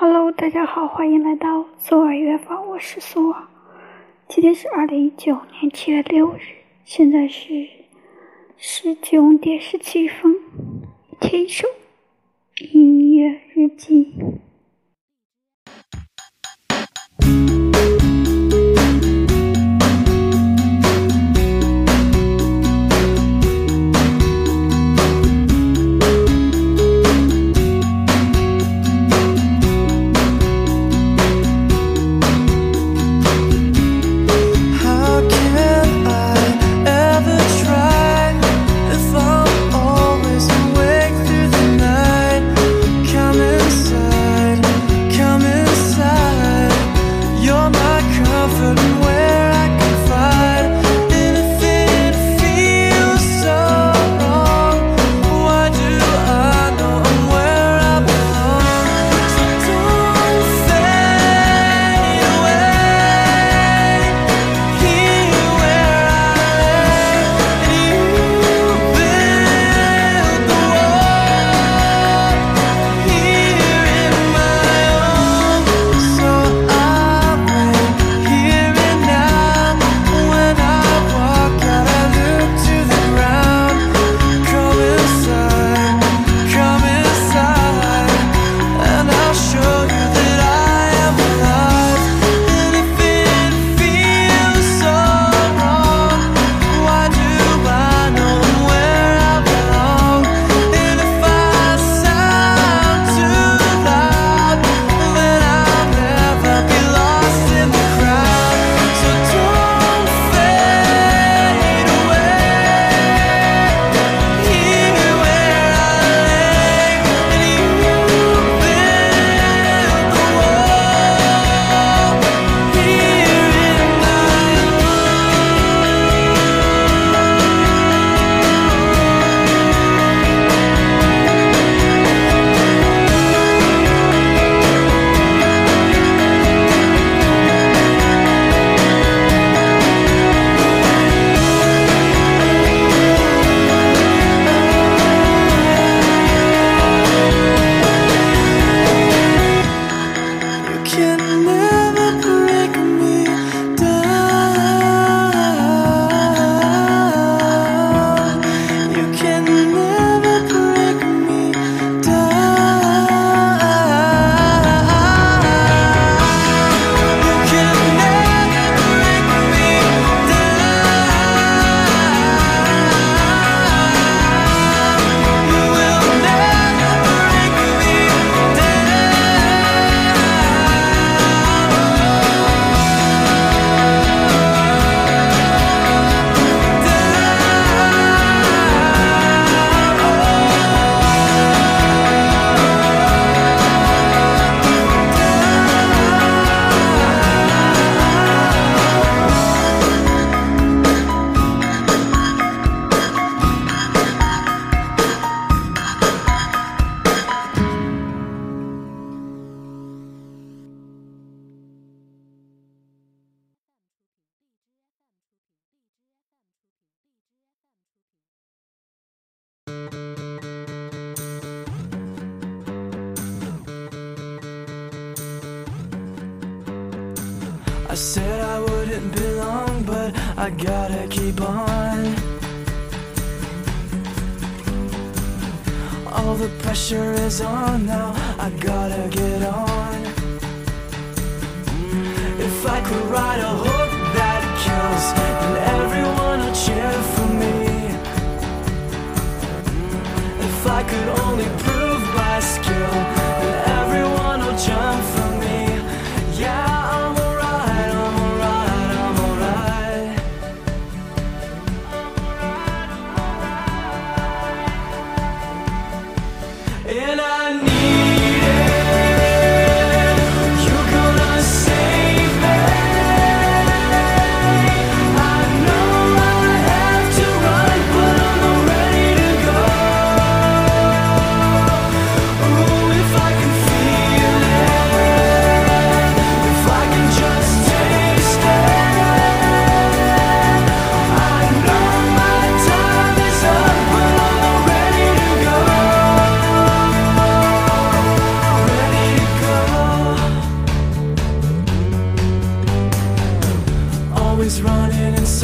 Hello，大家好，欢迎来到苏尔约坊，我是苏尔。今天是二零一九年七月六日，现在是十九点十七分。听一首音乐日记。said I wouldn't be long, but I gotta keep on. All the pressure is on now, I gotta get on. If I could ride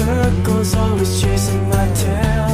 circles, always chasing my tail.